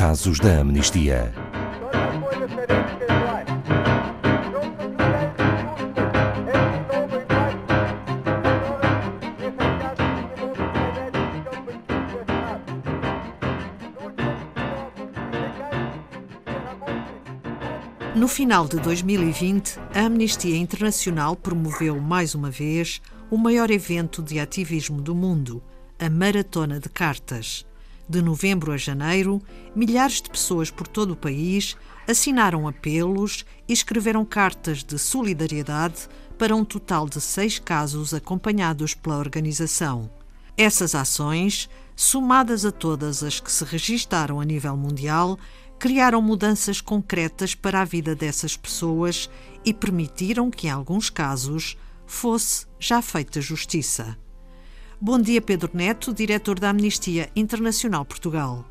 Casos da Amnistia. No final de 2020, a Amnistia Internacional promoveu mais uma vez o maior evento de ativismo do mundo, a Maratona de Cartas. De novembro a janeiro, milhares de pessoas por todo o país assinaram apelos e escreveram cartas de solidariedade para um total de seis casos acompanhados pela organização. Essas ações, somadas a todas as que se registaram a nível mundial, criaram mudanças concretas para a vida dessas pessoas e permitiram que, em alguns casos, fosse já feita justiça. Bom dia, Pedro Neto, diretor da Amnistia Internacional Portugal.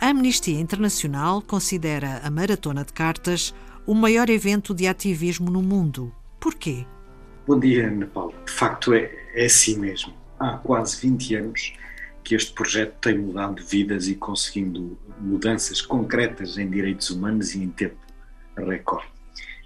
A Amnistia Internacional considera a Maratona de Cartas o maior evento de ativismo no mundo. Porquê? Bom dia, Ana Paula. De facto, é, é assim mesmo. Há quase 20 anos que este projeto tem mudado vidas e conseguindo mudanças concretas em direitos humanos e em tempo recorde.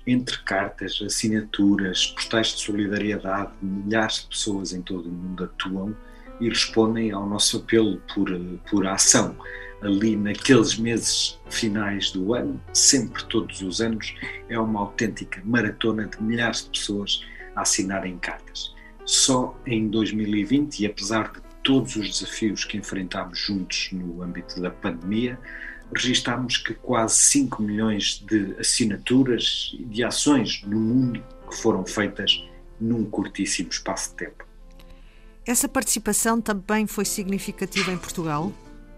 Entre cartas, assinaturas, postais de solidariedade, milhares de pessoas em todo o mundo atuam e respondem ao nosso apelo por, por ação. Ali naqueles meses finais do ano, sempre todos os anos, é uma autêntica maratona de milhares de pessoas a assinarem cartas. Só em 2020, e apesar de todos os desafios que enfrentámos juntos no âmbito da pandemia, registámos que quase 5 milhões de assinaturas e de ações no mundo que foram feitas num curtíssimo espaço de tempo. Essa participação também foi significativa em Portugal?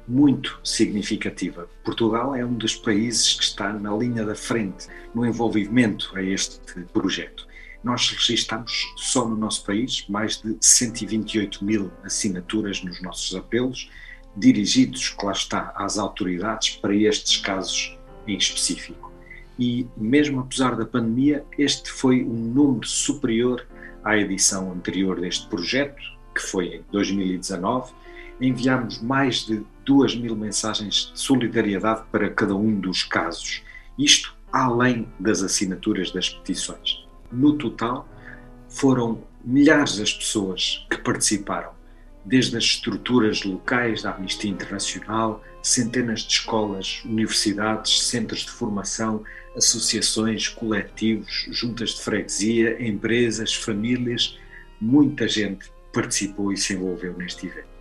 Muito significativa. Portugal é um dos países que está na linha da frente no envolvimento a este projeto nós registramos só no nosso país mais de 128 mil assinaturas nos nossos apelos, dirigidos, claro está, às autoridades para estes casos em específico. E mesmo apesar da pandemia, este foi um número superior à edição anterior deste projeto, que foi em 2019. Enviámos mais de 2 mil mensagens de solidariedade para cada um dos casos, isto além das assinaturas das petições no total, foram milhares as pessoas que participaram, desde as estruturas locais da Amnistia Internacional, centenas de escolas, universidades, centros de formação, associações, coletivos, juntas de freguesia, empresas, famílias, muita gente participou e se envolveu neste evento.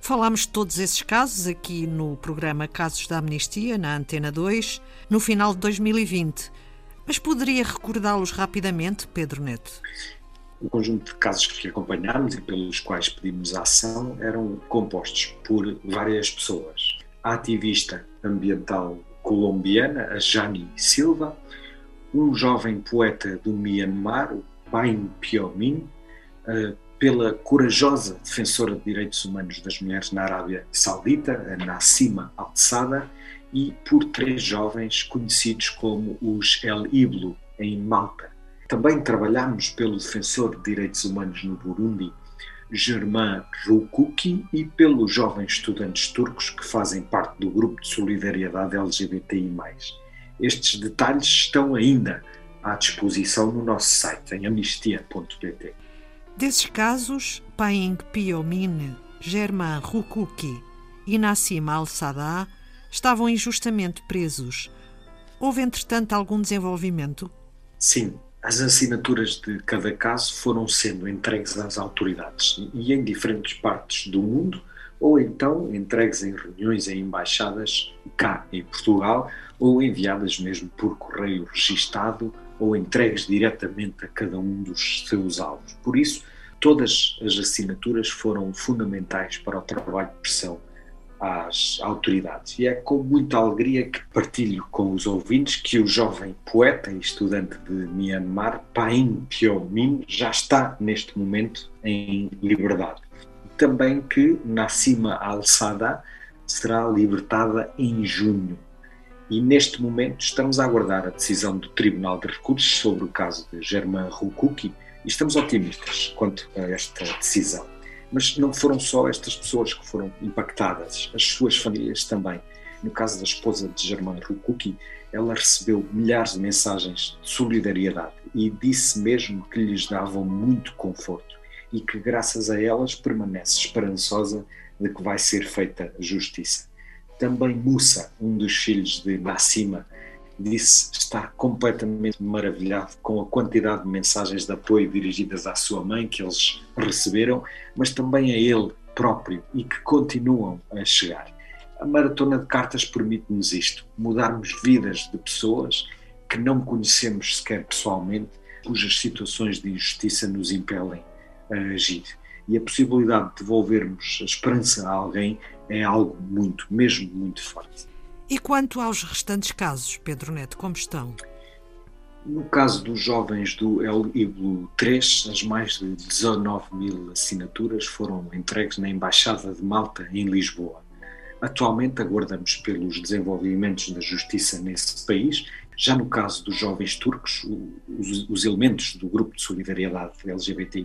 Falámos de todos esses casos aqui no programa Casos da Amnistia, na Antena 2, no final de 2020. Mas poderia recordá-los rapidamente, Pedro Neto? O conjunto de casos que acompanhámos e pelos quais pedimos ação eram compostos por várias pessoas. A ativista ambiental colombiana, a Jani Silva, um jovem poeta do Myanmar, o Bain Piomin, pela corajosa defensora de direitos humanos das mulheres na Arábia Saudita, a Nassima Al-Sada, e por três jovens conhecidos como os El Iblo, em Malta. Também trabalhamos pelo defensor de direitos humanos no Burundi, Germain Rukuki, e pelos jovens estudantes turcos que fazem parte do grupo de solidariedade LGBTI+. Estes detalhes estão ainda à disposição no nosso site, em amnistia.pt. Desses casos, Paing Piomine, Germain Rukuki e Nassim al-Saddah estavam injustamente presos. Houve, entretanto, algum desenvolvimento? Sim, as assinaturas de cada caso foram sendo entregues às autoridades e em diferentes partes do mundo, ou então entregues em reuniões em embaixadas cá em Portugal, ou enviadas mesmo por correio registado, ou entregues diretamente a cada um dos seus alvos. Por isso, todas as assinaturas foram fundamentais para o trabalho de pressão às autoridades. E é com muita alegria que partilho com os ouvintes que o jovem poeta e estudante de Myanmar, Pain Pyo-min, já está neste momento em liberdade. Também que Nassima Al-Sada será libertada em junho. E neste momento estamos a aguardar a decisão do Tribunal de Recursos sobre o caso de Germain Rukuki e estamos otimistas quanto a esta decisão. Mas não foram só estas pessoas que foram impactadas, as suas famílias também. No caso da esposa de Germain Rukuki, ela recebeu milhares de mensagens de solidariedade e disse mesmo que lhes davam muito conforto e que, graças a elas, permanece esperançosa de que vai ser feita justiça. Também Musa, um dos filhos de Nassima, disse estar completamente maravilhado com a quantidade de mensagens de apoio dirigidas à sua mãe que eles receberam, mas também a ele próprio e que continuam a chegar. A maratona de cartas permite-nos isto: mudarmos vidas de pessoas que não conhecemos sequer pessoalmente, cujas situações de injustiça nos impelem a agir. E a possibilidade de devolvermos a esperança a alguém é algo muito, mesmo muito forte. E quanto aos restantes casos, Pedro Neto, como estão? No caso dos jovens do El Iblo 3, as mais de 19 mil assinaturas foram entregues na Embaixada de Malta, em Lisboa. Atualmente aguardamos pelos desenvolvimentos da justiça nesse país. Já no caso dos jovens turcos, os, os elementos do grupo de solidariedade LGBTI,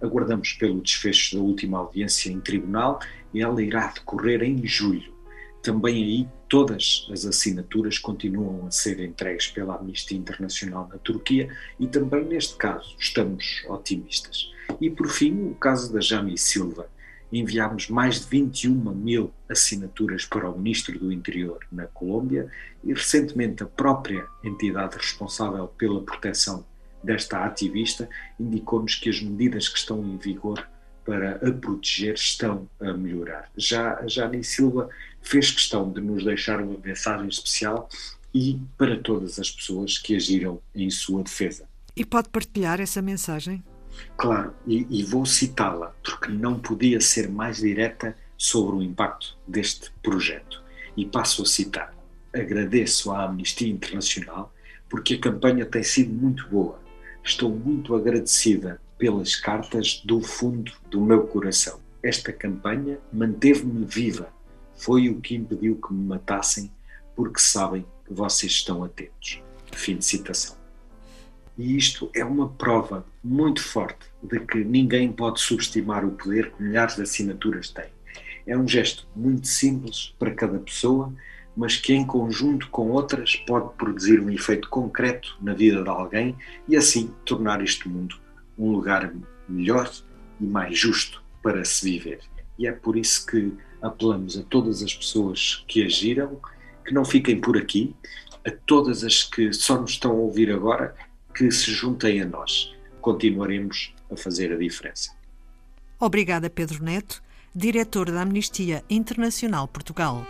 aguardamos pelo desfecho da última audiência em tribunal e ela irá decorrer em julho. Também aí todas as assinaturas continuam a ser entregues pela Amnistia Internacional na Turquia e também neste caso estamos otimistas. E por fim, o caso da Jami Silva. Enviámos mais de 21 mil assinaturas para o Ministro do Interior na Colômbia e recentemente a própria entidade responsável pela proteção desta ativista indicou-nos que as medidas que estão em vigor para a proteger estão a melhorar. Já a Jani Silva fez questão de nos deixar uma mensagem especial e para todas as pessoas que agiram em sua defesa. E pode partilhar essa mensagem? Claro, e, e vou citá-la, porque não podia ser mais direta sobre o impacto deste projeto. E passo a citar: Agradeço à Amnistia Internacional porque a campanha tem sido muito boa. Estou muito agradecida pelas cartas do fundo do meu coração. Esta campanha manteve-me viva. Foi o que impediu que me matassem, porque sabem que vocês estão atentos. Fim de citação. E isto é uma prova muito forte de que ninguém pode subestimar o poder que milhares de assinaturas têm. É um gesto muito simples para cada pessoa, mas que em conjunto com outras pode produzir um efeito concreto na vida de alguém e assim tornar este mundo um lugar melhor e mais justo para se viver. E é por isso que apelamos a todas as pessoas que agiram que não fiquem por aqui, a todas as que só nos estão a ouvir agora, que se juntem a nós. Continuaremos a fazer a diferença. Obrigada, Pedro Neto, diretor da Amnistia Internacional Portugal.